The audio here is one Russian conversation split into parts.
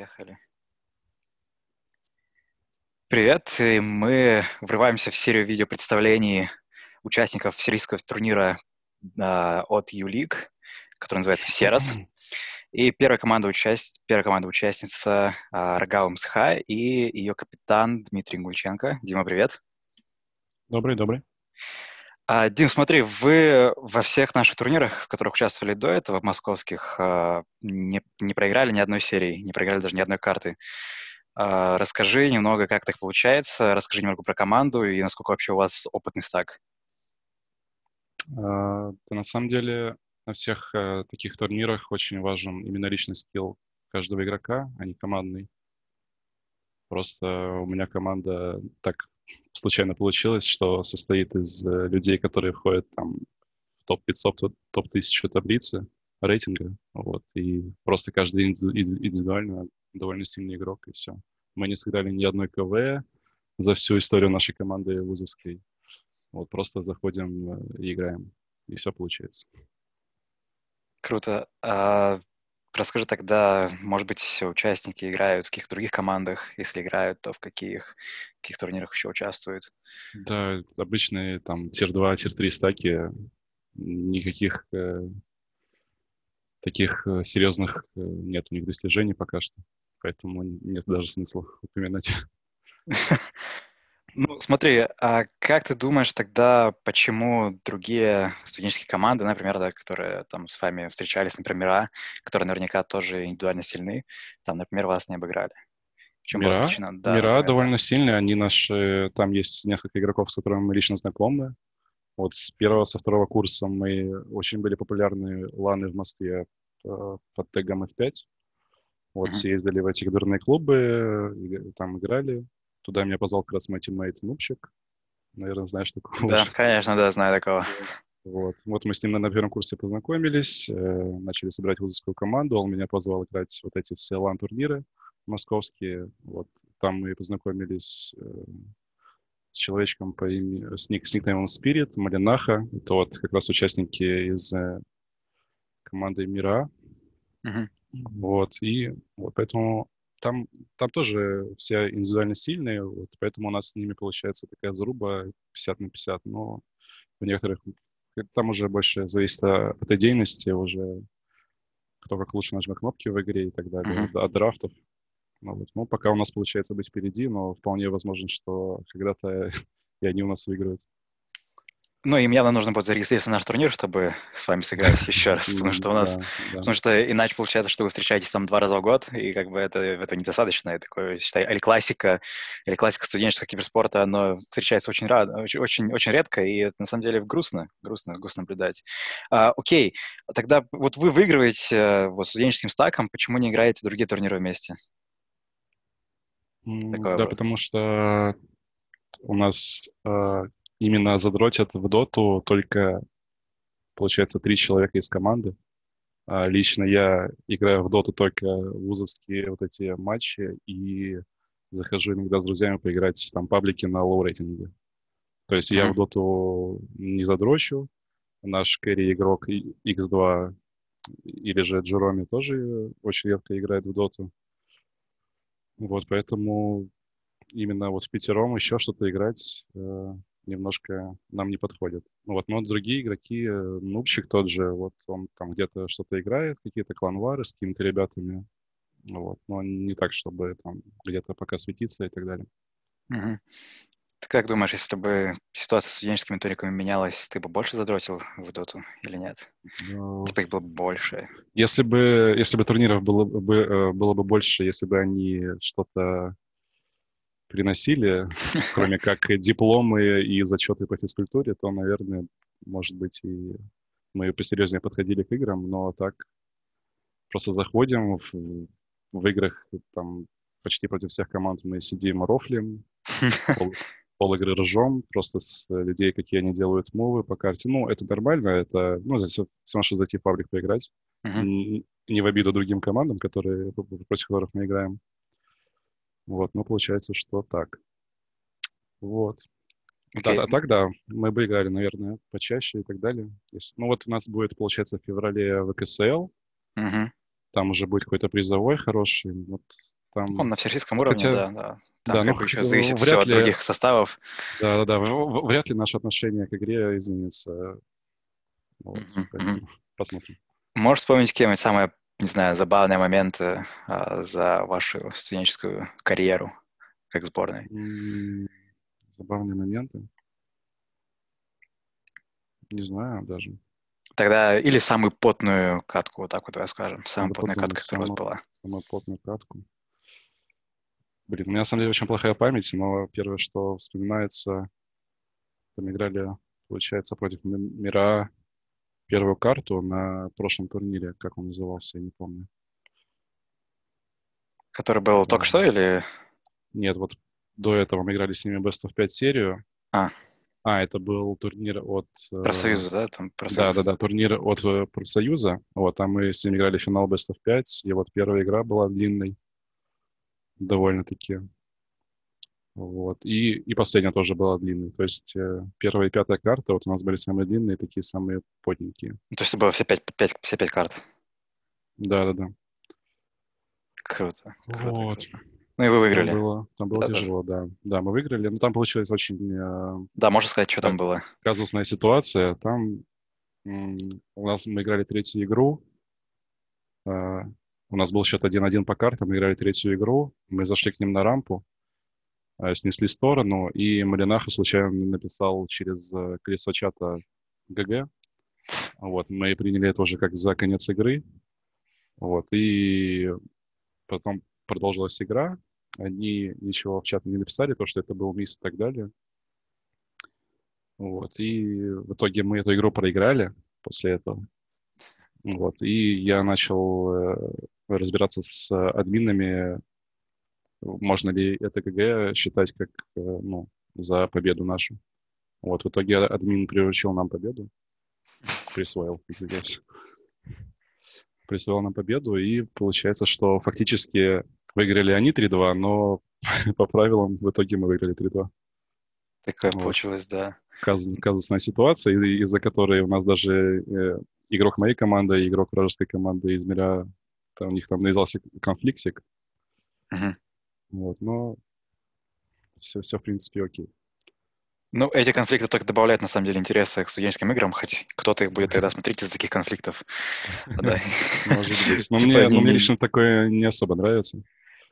Поехали. Привет, и мы врываемся в серию видео-представлений участников сирийского турнира uh, от U-League, который называется Серос. И первая команда, участ... первая команда участница uh, Рогава Мсха и ее капитан Дмитрий Гульченко. Дима, привет. Добрый, добрый. А, Дим, смотри, вы во всех наших турнирах, в которых участвовали до этого, московских, а, не, не проиграли ни одной серии, не проиграли даже ни одной карты. А, расскажи немного, как так получается, расскажи немного про команду и насколько вообще у вас опытный стак. Да, на самом деле на всех э, таких турнирах очень важен именно личный скилл каждого игрока, а не командный. Просто у меня команда так случайно получилось, что состоит из э, людей, которые входят там в топ-500, топ-1000 таблицы рейтинга, вот, и просто каждый индивидуально довольно сильный игрок, и все. Мы не сыграли ни одной КВ за всю историю нашей команды вузовской. Вот просто заходим э, и играем, и все получается. Круто. А Расскажи тогда, может быть, участники играют в каких-то других командах? Если играют, то в каких, в каких турнирах еще участвуют? Да, обычные там tier-2, tier-3 стаки. Никаких э, таких э, серьезных э, нет у них достижений пока что. Поэтому нет даже смысла упоминать. Ну, смотри, а как ты думаешь тогда, почему другие студенческие команды, например, да, которые там с вами встречались, например, Мира, которые наверняка тоже индивидуально сильны, там, например, вас не обыграли? Чем Мира, Да, Мира довольно сильные, они наши, там есть несколько игроков, с которыми мы лично знакомы. Вот с первого, со второго курса мы очень были популярны ланы в Москве э, под тегом F5. Вот, mm-hmm. съездили в эти дурные клубы, там играли. Туда меня позвал как раз мой тиммейт Нубчик. Наверное, знаешь такого. Да, конечно, да, знаю такого. Вот. вот мы с ним на первом курсе познакомились, э, начали собирать вузовскую команду, он меня позвал играть вот эти все LAN-турниры московские. Вот там мы познакомились э, с человечком по имени, с, ник, с никнеймом Spirit, Малинаха. Это вот как раз участники из э, команды Мира. Uh-huh. Вот, и вот поэтому там, там тоже все индивидуально сильные, вот, поэтому у нас с ними получается такая заруба 50 на 50, но в некоторых там уже больше зависит от идейности, уже кто как лучше нажмет кнопки в игре и так далее, uh-huh. от драфтов. Ну, вот. ну, пока у нас получается быть впереди, но вполне возможно, что когда-то и они у нас выиграют. Ну, им явно нужно будет зарегистрироваться на наш турнир, чтобы с вами сыграть еще раз, потому что у нас, да, да. потому что иначе получается, что вы встречаетесь там два раза в год, и как бы это, это недостаточно, это такое, считай, или классика, или классика студенческого киберспорта, оно встречается очень, рад, очень, очень, очень редко, и это на самом деле грустно, грустно, грустно наблюдать. А, окей, тогда вот вы выигрываете э, вот студенческим стаком, почему не играете другие турниры вместе? Такой да, вопрос. потому что у нас э, именно задротят в доту только, получается, три человека из команды. А лично я играю в доту только вузовские вот эти матчи и захожу иногда с друзьями поиграть там паблики на low рейтинге. То есть mm-hmm. я в доту не задрочу. Наш carry игрок X2 или же Джероми тоже очень редко играет в доту. Вот, поэтому именно вот с пятером еще что-то играть э, немножко нам не подходит. Вот, но другие игроки, э, Нубчик тот же, вот он там где-то что-то играет, какие-то кланвары с какими-то ребятами, вот, но не так, чтобы там где-то пока светиться и так далее. Угу. Ты как думаешь, если бы ситуация с студенческими туриками менялась, ты бы больше задротил в доту или нет? Ну, типа их было бы больше. Если бы, если бы турниров было бы, э, было бы больше, если бы они что-то приносили, кроме как дипломы и зачеты по физкультуре, то, наверное, может быть, и мы посерьезнее подходили к играм, но так просто заходим в, в играх там почти против всех команд мы сидим рофлим, пол, пол игры ржем, просто с людей, какие они делают мувы по карте. Ну, это нормально, это, ну, все равно, что зайти в паблик поиграть. Uh-huh. Не, не в обиду другим командам, которые, против которых мы играем. Вот, ну, получается, что так. Вот. Okay. Да, так, да, мы бы играли, наверное, почаще и так далее. Если, ну, вот у нас будет, получается, в феврале ВКСЛ. Uh-huh. Там уже будет какой-то призовой хороший. Вот Там... Он на всероссийском уровне, Хотя... да, да. Там да, ну, еще зависит все от других составов. Да, да, да. Вряд ли наше отношение к игре изменится. Вот, mm-hmm. Посмотрим. Можешь вспомнить какие-нибудь самые, не знаю, забавные моменты а, за вашу студенческую карьеру как сборной? Забавные моменты? Не знаю даже. Тогда или самую потную катку, вот так вот давай скажем. Самая потная катка, которая у вас была. Самую потную катку. Блин, у меня на самом деле очень плохая память, но первое, что вспоминается, мы играли, получается, против Мира первую карту на прошлом турнире. Как он назывался, я не помню. Который был только что или... Нет, вот до этого мы играли с ними Best of 5 серию. А. А, это был турнир от... Э, профсоюза, да? Там профсоюз. Да, да, да, турнир от э, профсоюза. Вот, там мы с ними играли финал Best of 5, и вот первая игра была длинной довольно-таки. Вот. И, и последняя тоже была длинной. То есть э, первая и пятая карта вот у нас были самые длинные, такие самые потненькие. То есть это было все пять, пять, все пять карт? Да-да-да. Круто. круто вот. Круто. Ну и вы выиграли. Там было, там было да, тяжело, да. Да, мы выиграли. Но там получилось очень... Э, да, можно сказать, что там было. Казусная ситуация. Там у нас мы играли третью игру. Э, у нас был счет 1-1 по картам, мы играли третью игру. Мы зашли к ним на рампу, снесли сторону, и Малинаха случайно написал через колесо чата ГГ. Вот, мы приняли это уже как за конец игры. Вот, и потом продолжилась игра, они ничего в чат не написали, то, что это был мисс и так далее. Вот. И в итоге мы эту игру проиграли после этого. Вот. И я начал э, разбираться с админами, можно ли это КГ считать как э, ну, за победу нашу. Вот. В итоге админ приручил нам победу. Присвоил, извиняюсь. Присвоил нам победу, и получается, что фактически Выиграли они 3-2, но по правилам в итоге мы выиграли 3-2. Такая вот. получилась, да. Казус, казусная ситуация, из-за которой у нас даже э, игрок моей команды и игрок вражеской команды из мира, там, у них там навязался конфликтик. Угу. Вот, но все, все в принципе окей. Ну, эти конфликты только добавляют, на самом деле, интереса к студенческим играм, хоть кто-то их будет тогда смотреть из таких конфликтов. Может быть. Но типа мне лично такое не особо нравится.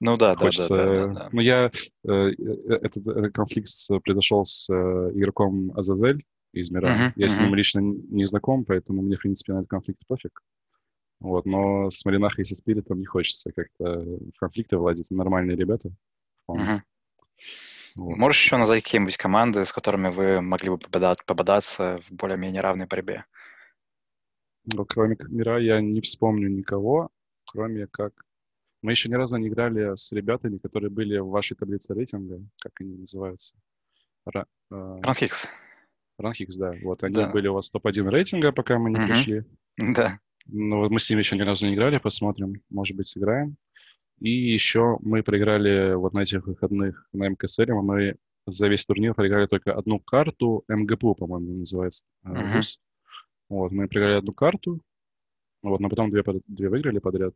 Ну да, Хочется... да, да, да, Ну я э, э, этот, этот конфликт произошел с э, игроком Азазель из мира. Uh-huh, я uh-huh. с ним лично не знаком, поэтому мне, в принципе, на этот конфликт пофиг. Вот, но с Маринахой и со Спиритом не хочется как-то в конфликты влазить. Нормальные ребята. Вот. Можешь еще назвать какие-нибудь команды, с которыми вы могли бы пободаться в более-менее равной борьбе? Ну, кроме мира я не вспомню никого, кроме как мы еще ни разу не играли с ребятами, которые были в вашей таблице рейтинга, как они называются. Ра, э, Ранхикс. Ранхикс, да. Вот они да. были у вас топ-1 рейтинга, пока мы не угу. пришли. Да. Ну вот мы с ними еще ни разу не играли, посмотрим, может быть, сыграем. И еще мы проиграли вот на этих выходных на МКСР, мы за весь турнир проиграли только одну карту, МГПУ, по-моему, называется, uh-huh. Вот, мы проиграли одну карту, вот, но потом две, две выиграли подряд.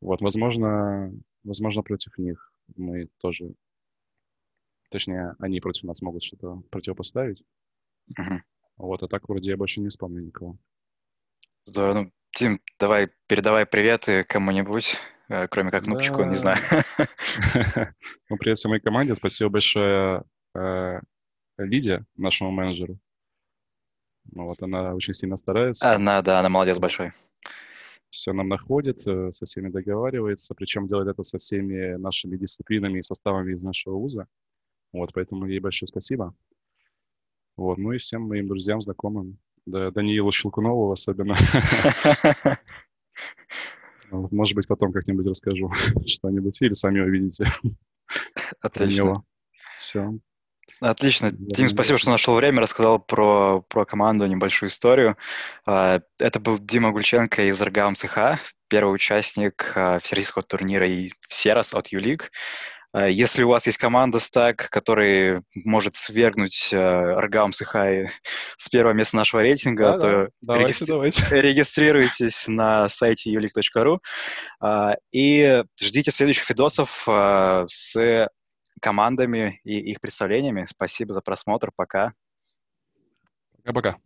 Вот, возможно, возможно, против них мы тоже, точнее, они против нас могут что-то противопоставить. Uh-huh. Вот, а так вроде я больше не вспомню никого. Здорово. Ну, Тим, давай передавай приветы кому-нибудь, э, кроме как Нубчику, да. не знаю. Ну, привет всей моей команде. Спасибо большое э, Лиде, нашему менеджеру. Вот, она очень сильно старается. Она, да, она молодец большой все нам находит, э, со всеми договаривается, причем делает это со всеми нашими дисциплинами и составами из нашего вуза. Вот, поэтому ей большое спасибо. Вот, ну и всем моим друзьям, знакомым, да, Даниилу Щелкунову особенно. Может быть, потом как-нибудь расскажу что-нибудь, или сами увидите. Отлично. Все. Отлично. Дим, спасибо, что нашел время, рассказал про, про команду, небольшую историю. А, это был Дима Гульченко из РГАМ ЦХ, первый участник а, всероссийского турнира и Серос от Юлик. Э, если у вас есть команда стак, который может свергнуть э, Аргамс и Хай с первого места нашего рейтинга, да, то да. Давайте, регистри... давайте. регистрируйтесь на сайте ulik.ru э, и ждите следующих видосов э, с командами и их представлениями. Спасибо за просмотр. Пока. Пока-пока.